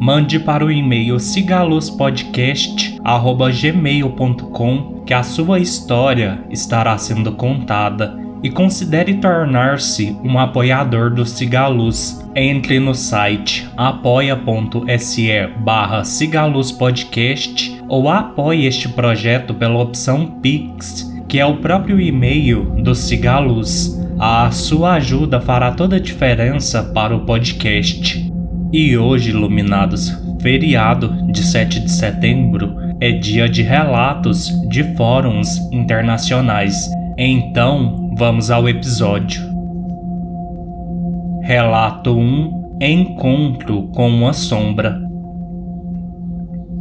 mande para o e-mail cigaluzpodcast@gmail.com que a sua história estará sendo contada e considere tornar-se um apoiador do Cigaluz. Entre no site apoia.se barra Podcast ou apoie este projeto pela opção Pix, que é o próprio e-mail do Cigaluz. A sua ajuda fará toda a diferença para o podcast. E hoje, iluminados, feriado de 7 de setembro, é dia de relatos de fóruns internacionais. Então, vamos ao episódio. Relato 1 Encontro com uma sombra.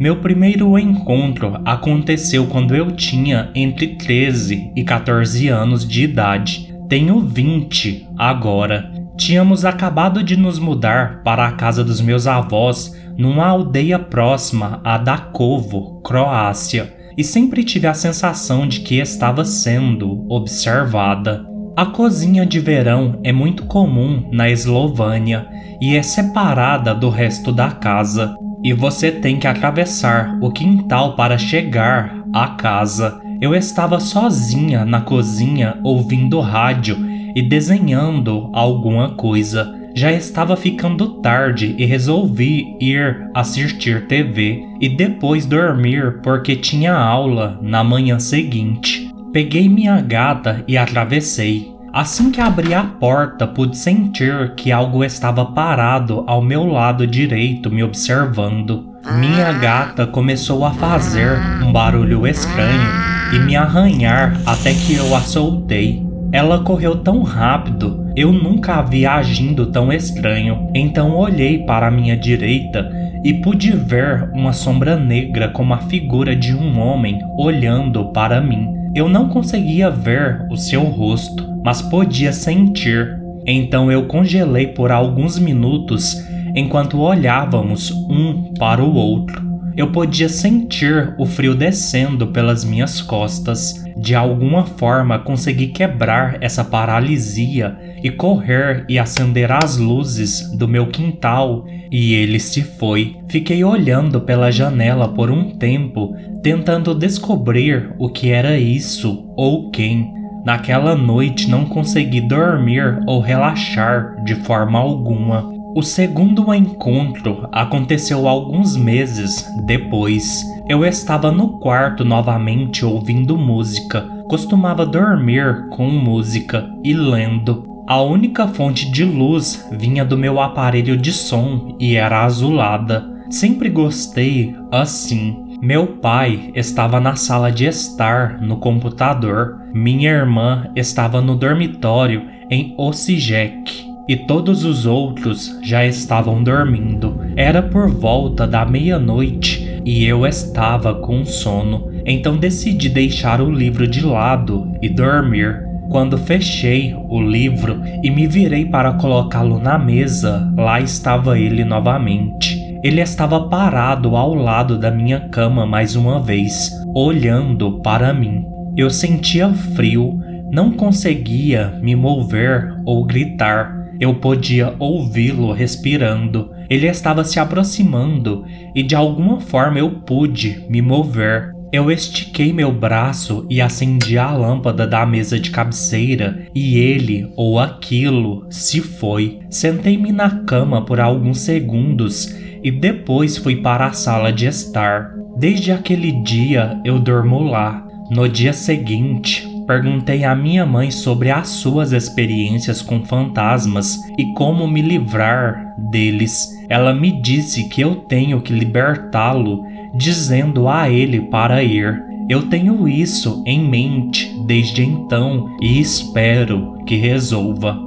Meu primeiro encontro aconteceu quando eu tinha entre 13 e 14 anos de idade. Tenho 20 agora Tínhamos acabado de nos mudar para a casa dos meus avós numa aldeia próxima a Dakovo, Croácia, e sempre tive a sensação de que estava sendo observada. A cozinha de verão é muito comum na Eslovânia e é separada do resto da casa, e você tem que atravessar o quintal para chegar à casa. Eu estava sozinha na cozinha ouvindo rádio e desenhando alguma coisa. Já estava ficando tarde e resolvi ir assistir TV e depois dormir porque tinha aula na manhã seguinte. Peguei minha gata e atravessei. Assim que abri a porta, pude sentir que algo estava parado ao meu lado direito me observando. Minha gata começou a fazer um barulho estranho e me arranhar até que eu a soltei. Ela correu tão rápido, eu nunca a vi agindo tão estranho. Então olhei para a minha direita e pude ver uma sombra negra como a figura de um homem olhando para mim. Eu não conseguia ver o seu rosto, mas podia sentir. Então eu congelei por alguns minutos enquanto olhávamos um para o outro. Eu podia sentir o frio descendo pelas minhas costas. De alguma forma consegui quebrar essa paralisia e correr e acender as luzes do meu quintal, e ele se foi. Fiquei olhando pela janela por um tempo, tentando descobrir o que era isso ou quem. Naquela noite não consegui dormir ou relaxar de forma alguma. O segundo encontro aconteceu alguns meses depois. Eu estava no quarto novamente ouvindo música. Costumava dormir com música e lendo. A única fonte de luz vinha do meu aparelho de som e era azulada. Sempre gostei assim. Meu pai estava na sala de estar no computador. Minha irmã estava no dormitório em Osijek e todos os outros já estavam dormindo. Era por volta da meia-noite e eu estava com sono, então decidi deixar o livro de lado e dormir. Quando fechei o livro e me virei para colocá-lo na mesa, lá estava ele novamente. Ele estava parado ao lado da minha cama mais uma vez, olhando para mim. Eu sentia frio, não conseguia me mover ou gritar, eu podia ouvi-lo respirando. Ele estava se aproximando e de alguma forma eu pude me mover. Eu estiquei meu braço e acendi a lâmpada da mesa de cabeceira e ele ou aquilo se foi. Sentei-me na cama por alguns segundos e depois fui para a sala de estar. Desde aquele dia eu dormo lá. No dia seguinte, perguntei à minha mãe sobre as suas experiências com fantasmas e como me livrar deles. Ela me disse que eu tenho que libertá-lo, dizendo a ele para ir. Eu tenho isso em mente desde então e espero que resolva.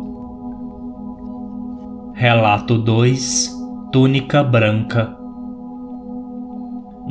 Relato 2 Túnica Branca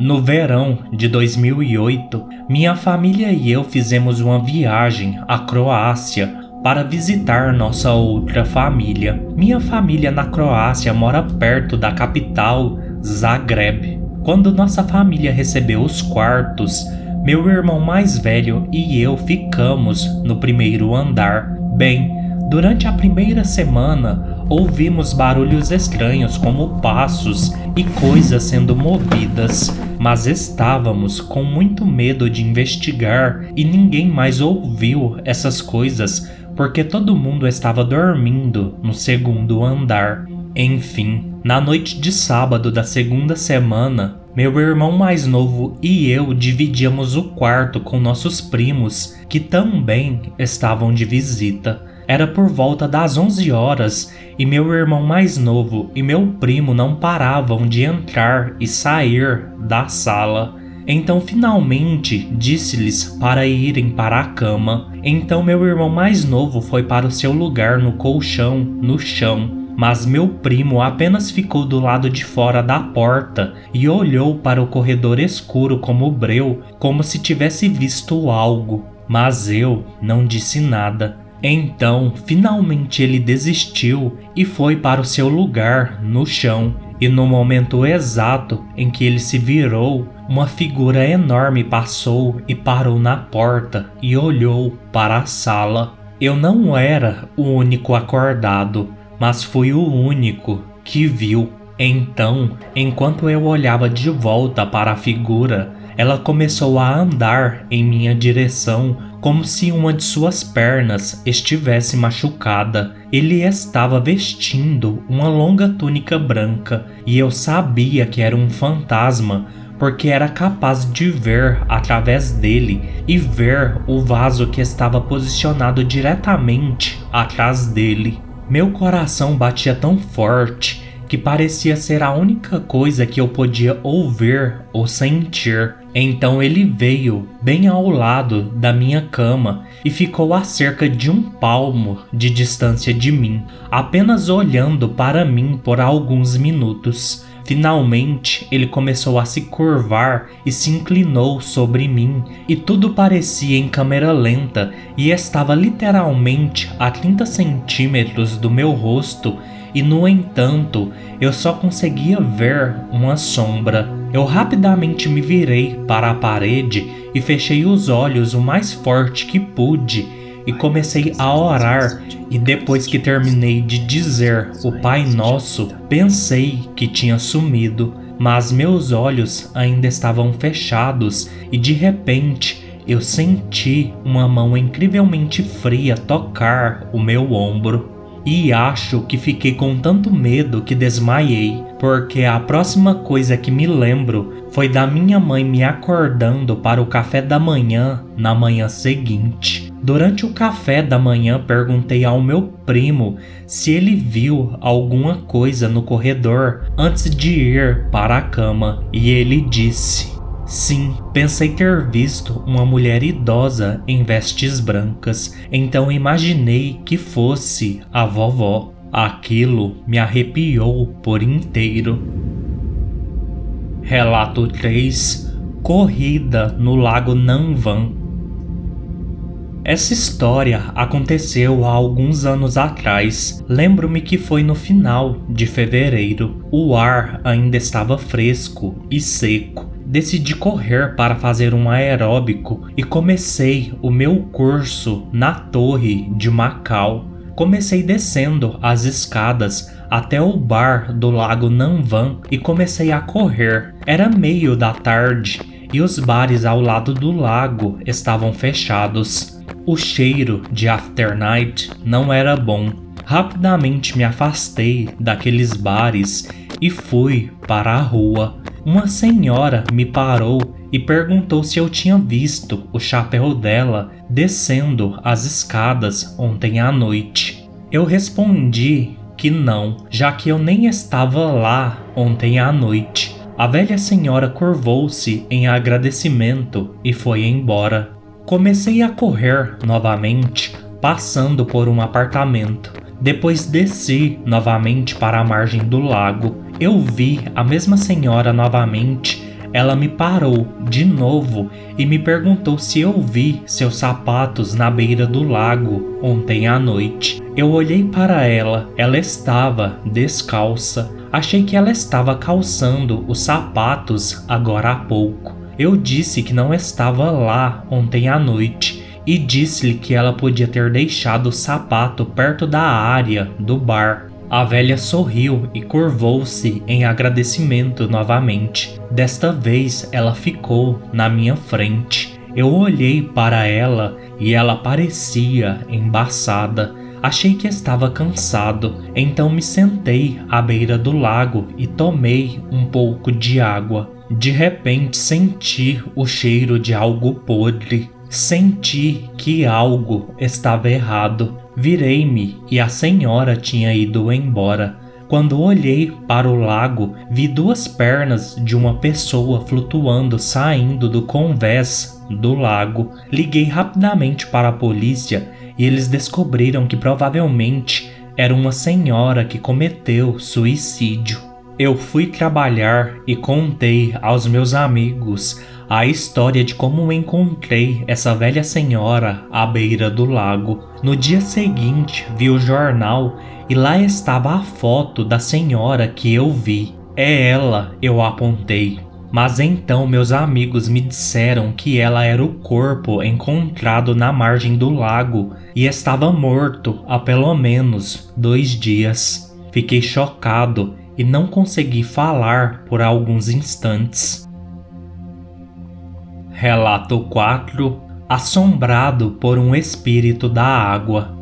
No verão de 2008, minha família e eu fizemos uma viagem à Croácia para visitar nossa outra família. Minha família na Croácia mora perto da capital, Zagreb. Quando nossa família recebeu os quartos, meu irmão mais velho e eu ficamos no primeiro andar. Bem, durante a primeira semana, ouvimos barulhos estranhos como passos e coisas sendo movidas, mas estávamos com muito medo de investigar e ninguém mais ouviu essas coisas porque todo mundo estava dormindo no segundo andar. Enfim, na noite de sábado da segunda semana, meu irmão mais novo e eu dividíamos o quarto com nossos primos, que também estavam de visita. Era por volta das 11 horas e meu irmão mais novo e meu primo não paravam de entrar e sair da sala. Então finalmente disse-lhes para irem para a cama. Então meu irmão mais novo foi para o seu lugar no colchão, no chão, mas meu primo apenas ficou do lado de fora da porta e olhou para o corredor escuro como breu, como se tivesse visto algo. Mas eu não disse nada. Então, finalmente ele desistiu e foi para o seu lugar no chão. E no momento exato em que ele se virou, uma figura enorme passou e parou na porta e olhou para a sala. Eu não era o único acordado mas fui o único que viu. Então, enquanto eu olhava de volta para a figura, ela começou a andar em minha direção como se uma de suas pernas estivesse machucada. Ele estava vestindo uma longa túnica branca e eu sabia que era um fantasma porque era capaz de ver através dele e ver o vaso que estava posicionado diretamente atrás dele. Meu coração batia tão forte que parecia ser a única coisa que eu podia ouvir ou sentir. Então ele veio bem ao lado da minha cama e ficou a cerca de um palmo de distância de mim, apenas olhando para mim por alguns minutos. Finalmente, ele começou a se curvar e se inclinou sobre mim, e tudo parecia em câmera lenta e estava literalmente a 30 centímetros do meu rosto, e no entanto, eu só conseguia ver uma sombra. Eu rapidamente me virei para a parede e fechei os olhos o mais forte que pude e comecei a orar. E depois que terminei de dizer o Pai Nosso, pensei que tinha sumido, mas meus olhos ainda estavam fechados e de repente eu senti uma mão incrivelmente fria tocar o meu ombro. E acho que fiquei com tanto medo que desmaiei, porque a próxima coisa que me lembro foi da minha mãe me acordando para o café da manhã na manhã seguinte. Durante o café da manhã, perguntei ao meu primo se ele viu alguma coisa no corredor antes de ir para a cama, e ele disse: Sim, pensei ter visto uma mulher idosa em vestes brancas, então imaginei que fosse a vovó. Aquilo me arrepiou por inteiro. Relato 3 Corrida no Lago Nanvan essa história aconteceu há alguns anos atrás. Lembro-me que foi no final de fevereiro. O ar ainda estava fresco e seco. Decidi correr para fazer um aeróbico e comecei o meu curso na Torre de Macau. Comecei descendo as escadas até o bar do Lago Nanvan e comecei a correr. Era meio da tarde e os bares ao lado do lago estavam fechados. O cheiro de afternight não era bom. Rapidamente me afastei daqueles bares e fui para a rua. Uma senhora me parou e perguntou se eu tinha visto o chapéu dela descendo as escadas ontem à noite. Eu respondi que não, já que eu nem estava lá ontem à noite. A velha senhora curvou-se em agradecimento e foi embora. Comecei a correr novamente, passando por um apartamento. Depois desci novamente para a margem do lago. Eu vi a mesma senhora novamente. Ela me parou de novo e me perguntou se eu vi seus sapatos na beira do lago ontem à noite. Eu olhei para ela, ela estava descalça. Achei que ela estava calçando os sapatos agora há pouco. Eu disse que não estava lá ontem à noite e disse-lhe que ela podia ter deixado o sapato perto da área do bar. A velha sorriu e curvou-se em agradecimento novamente. Desta vez ela ficou na minha frente. Eu olhei para ela e ela parecia embaçada. Achei que estava cansado, então me sentei à beira do lago e tomei um pouco de água. De repente senti o cheiro de algo podre. Senti que algo estava errado. Virei-me e a senhora tinha ido embora. Quando olhei para o lago, vi duas pernas de uma pessoa flutuando saindo do convés do lago. Liguei rapidamente para a polícia e eles descobriram que provavelmente era uma senhora que cometeu suicídio. Eu fui trabalhar e contei aos meus amigos a história de como encontrei essa velha senhora à beira do lago. No dia seguinte, vi o jornal e lá estava a foto da senhora que eu vi. É ela, eu apontei. Mas então meus amigos me disseram que ela era o corpo encontrado na margem do lago e estava morto há pelo menos dois dias. Fiquei chocado e não consegui falar por alguns instantes. Relato 4 Assombrado por um espírito da água.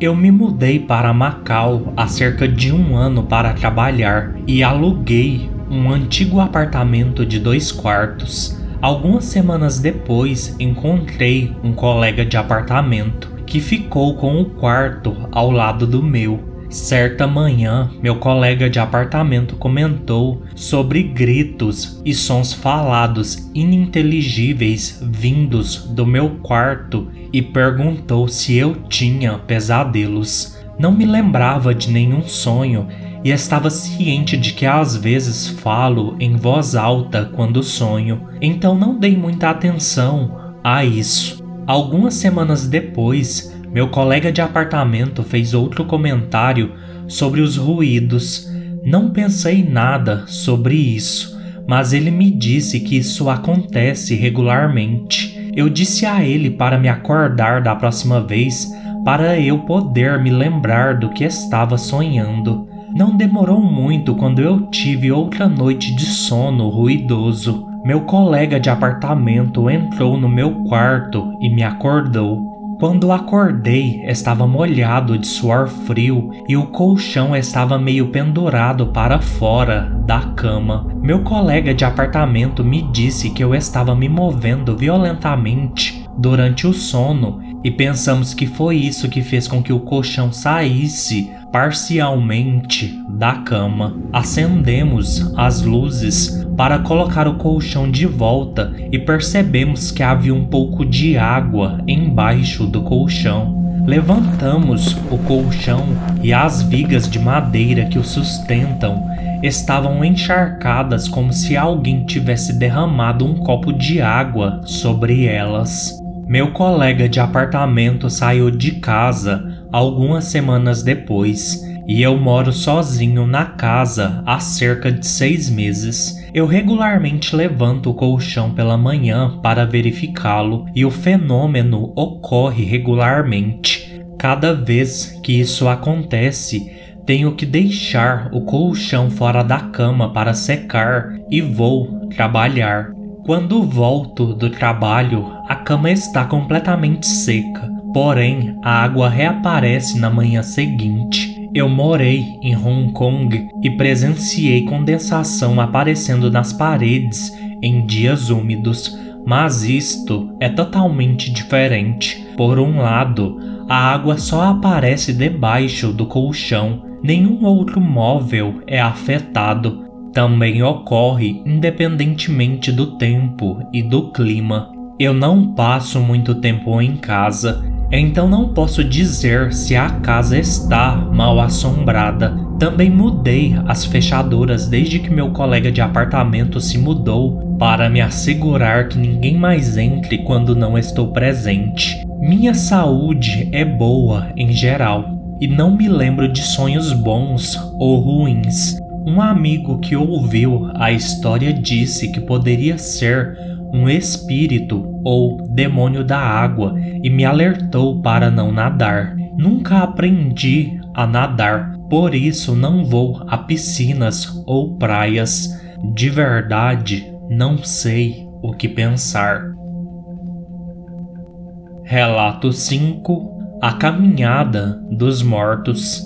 Eu me mudei para Macau há cerca de um ano para trabalhar e aluguei um antigo apartamento de dois quartos. Algumas semanas depois, encontrei um colega de apartamento que ficou com o quarto ao lado do meu. Certa manhã, meu colega de apartamento comentou sobre gritos e sons falados ininteligíveis vindos do meu quarto e perguntou se eu tinha pesadelos. Não me lembrava de nenhum sonho e estava ciente de que às vezes falo em voz alta quando sonho, então não dei muita atenção a isso. Algumas semanas depois, meu colega de apartamento fez outro comentário sobre os ruídos. Não pensei nada sobre isso, mas ele me disse que isso acontece regularmente. Eu disse a ele para me acordar da próxima vez para eu poder me lembrar do que estava sonhando. Não demorou muito quando eu tive outra noite de sono ruidoso. Meu colega de apartamento entrou no meu quarto e me acordou. Quando acordei, estava molhado de suor frio e o colchão estava meio pendurado para fora da cama. Meu colega de apartamento me disse que eu estava me movendo violentamente durante o sono e pensamos que foi isso que fez com que o colchão saísse parcialmente da cama. Acendemos as luzes para colocar o colchão de volta e percebemos que havia um pouco de água embaixo do colchão. Levantamos o colchão e as vigas de madeira que o sustentam estavam encharcadas como se alguém tivesse derramado um copo de água sobre elas. Meu colega de apartamento saiu de casa algumas semanas depois e eu moro sozinho na casa há cerca de seis meses. Eu regularmente levanto o colchão pela manhã para verificá-lo e o fenômeno ocorre regularmente. Cada vez que isso acontece, tenho que deixar o colchão fora da cama para secar e vou trabalhar. Quando volto do trabalho, a cama está completamente seca, porém a água reaparece na manhã seguinte. Eu morei em Hong Kong e presenciei condensação aparecendo nas paredes em dias úmidos, mas isto é totalmente diferente. Por um lado, a água só aparece debaixo do colchão, nenhum outro móvel é afetado, também ocorre independentemente do tempo e do clima. Eu não passo muito tempo em casa, então não posso dizer se a casa está mal assombrada. Também mudei as fechaduras desde que meu colega de apartamento se mudou para me assegurar que ninguém mais entre quando não estou presente. Minha saúde é boa em geral e não me lembro de sonhos bons ou ruins. Um amigo que ouviu a história disse que poderia ser um espírito ou demônio da água e me alertou para não nadar. Nunca aprendi a nadar, por isso não vou a piscinas ou praias. De verdade, não sei o que pensar. Relato 5 A Caminhada dos Mortos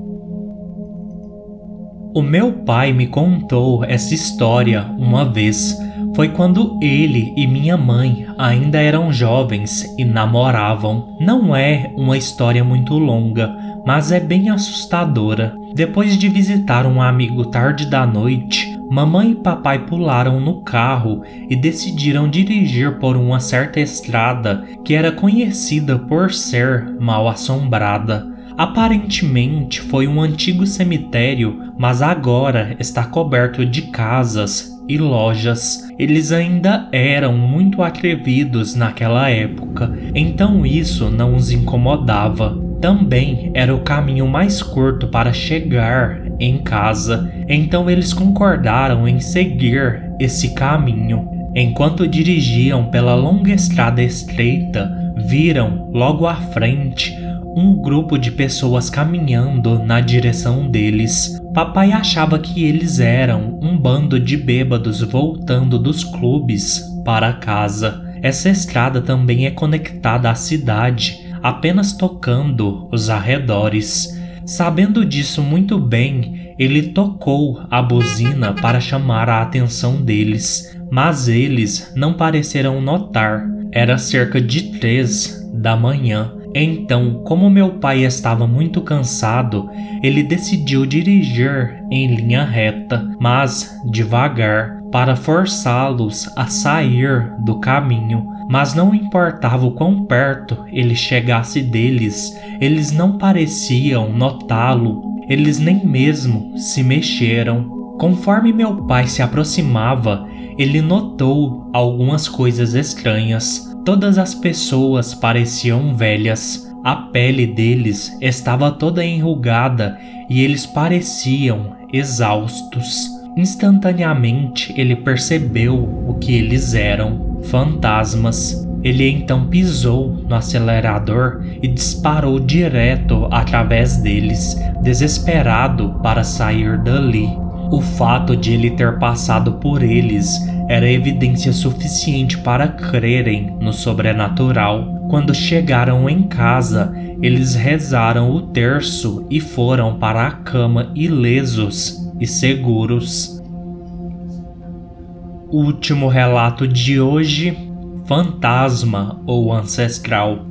O meu pai me contou essa história uma vez. Foi quando ele e minha mãe ainda eram jovens e namoravam. Não é uma história muito longa, mas é bem assustadora. Depois de visitar um amigo tarde da noite, mamãe e papai pularam no carro e decidiram dirigir por uma certa estrada que era conhecida por ser mal assombrada. Aparentemente foi um antigo cemitério, mas agora está coberto de casas e lojas. Eles ainda eram muito atrevidos naquela época, então isso não os incomodava. Também era o caminho mais curto para chegar em casa, então eles concordaram em seguir esse caminho. Enquanto dirigiam pela longa estrada estreita, viram logo à frente um grupo de pessoas caminhando na direção deles. Papai achava que eles eram um bando de bêbados voltando dos clubes para casa. Essa estrada também é conectada à cidade, apenas tocando os arredores. Sabendo disso muito bem, ele tocou a buzina para chamar a atenção deles, mas eles não pareceram notar. Era cerca de três da manhã então, como meu pai estava muito cansado, ele decidiu dirigir em linha reta, mas devagar, para forçá-los a sair do caminho. Mas não importava o quão perto ele chegasse deles, eles não pareciam notá-lo, eles nem mesmo se mexeram. Conforme meu pai se aproximava, ele notou algumas coisas estranhas. Todas as pessoas pareciam velhas, a pele deles estava toda enrugada e eles pareciam exaustos. Instantaneamente ele percebeu o que eles eram: fantasmas. Ele então pisou no acelerador e disparou direto através deles, desesperado para sair dali. O fato de ele ter passado por eles era evidência suficiente para crerem no sobrenatural. Quando chegaram em casa, eles rezaram o terço e foram para a cama ilesos e seguros. Último relato de hoje: Fantasma ou Ancestral.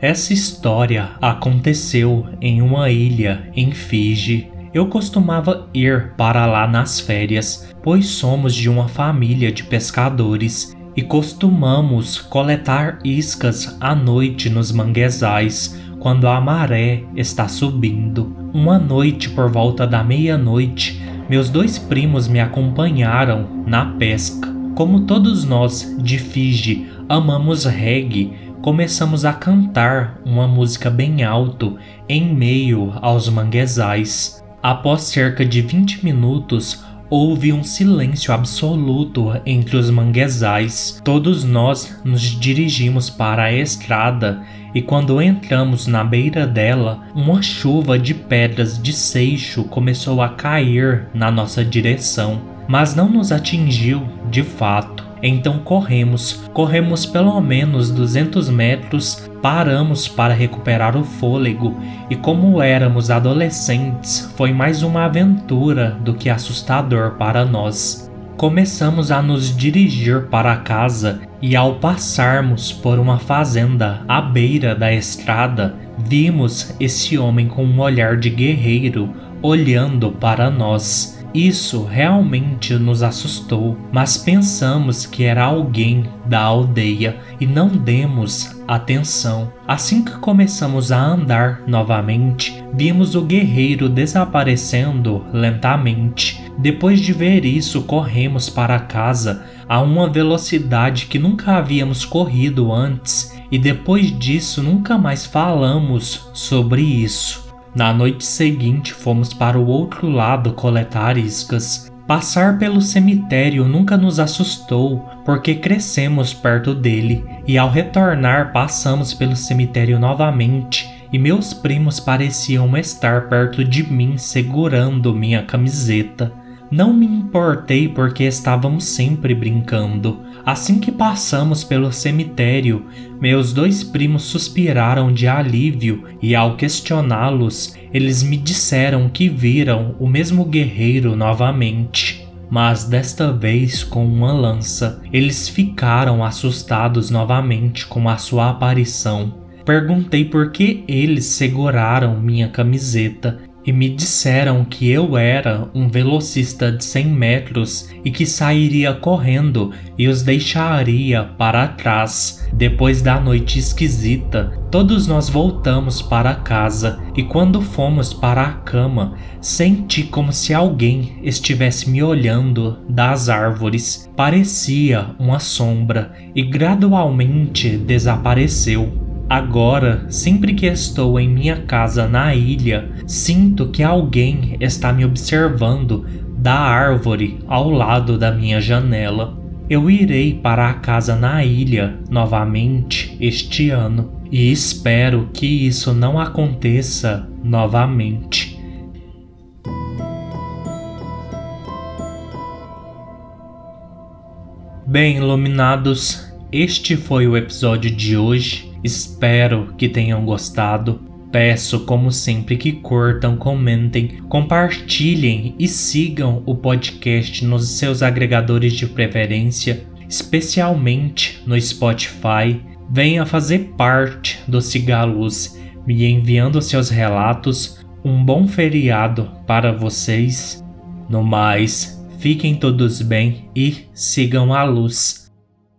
Essa história aconteceu em uma ilha em Fiji eu costumava ir para lá nas férias, pois somos de uma família de pescadores e costumamos coletar iscas à noite nos manguezais quando a maré está subindo. Uma noite por volta da meia-noite, meus dois primos me acompanharam na pesca. Como todos nós de Fiji amamos reggae, começamos a cantar uma música bem alto em meio aos manguezais. Após cerca de 20 minutos, houve um silêncio absoluto entre os manguezais. Todos nós nos dirigimos para a estrada e quando entramos na beira dela, uma chuva de pedras de seixo começou a cair na nossa direção, mas não nos atingiu de fato. Então corremos, corremos pelo menos 200 metros, paramos para recuperar o fôlego e, como éramos adolescentes, foi mais uma aventura do que assustador para nós. Começamos a nos dirigir para casa e, ao passarmos por uma fazenda à beira da estrada, vimos esse homem com um olhar de guerreiro olhando para nós Isso realmente nos assustou, mas pensamos que era alguém da aldeia e não demos atenção. Assim que começamos a andar novamente, vimos o guerreiro desaparecendo lentamente. Depois de ver isso, corremos para casa a uma velocidade que nunca havíamos corrido antes e depois disso nunca mais falamos sobre isso. Na noite seguinte, fomos para o outro lado coletar iscas. Passar pelo cemitério nunca nos assustou, porque crescemos perto dele, e ao retornar passamos pelo cemitério novamente, e meus primos pareciam estar perto de mim segurando minha camiseta. Não me importei porque estávamos sempre brincando. Assim que passamos pelo cemitério, meus dois primos suspiraram de alívio e, ao questioná-los, eles me disseram que viram o mesmo guerreiro novamente. Mas desta vez com uma lança, eles ficaram assustados novamente com a sua aparição. Perguntei por que eles seguraram minha camiseta e me disseram que eu era um velocista de 100 metros e que sairia correndo e os deixaria para trás. Depois da noite esquisita, todos nós voltamos para casa e quando fomos para a cama, senti como se alguém estivesse me olhando das árvores. Parecia uma sombra e gradualmente desapareceu. Agora, sempre que estou em minha casa na ilha, sinto que alguém está me observando da árvore ao lado da minha janela. Eu irei para a casa na ilha novamente este ano e espero que isso não aconteça novamente. Bem, iluminados, este foi o episódio de hoje. Espero que tenham gostado. Peço, como sempre, que curtam, comentem, compartilhem e sigam o podcast nos seus agregadores de preferência, especialmente no Spotify. Venha fazer parte do Cigaluz, me enviando seus relatos. Um bom feriado para vocês. No mais, fiquem todos bem e sigam a luz.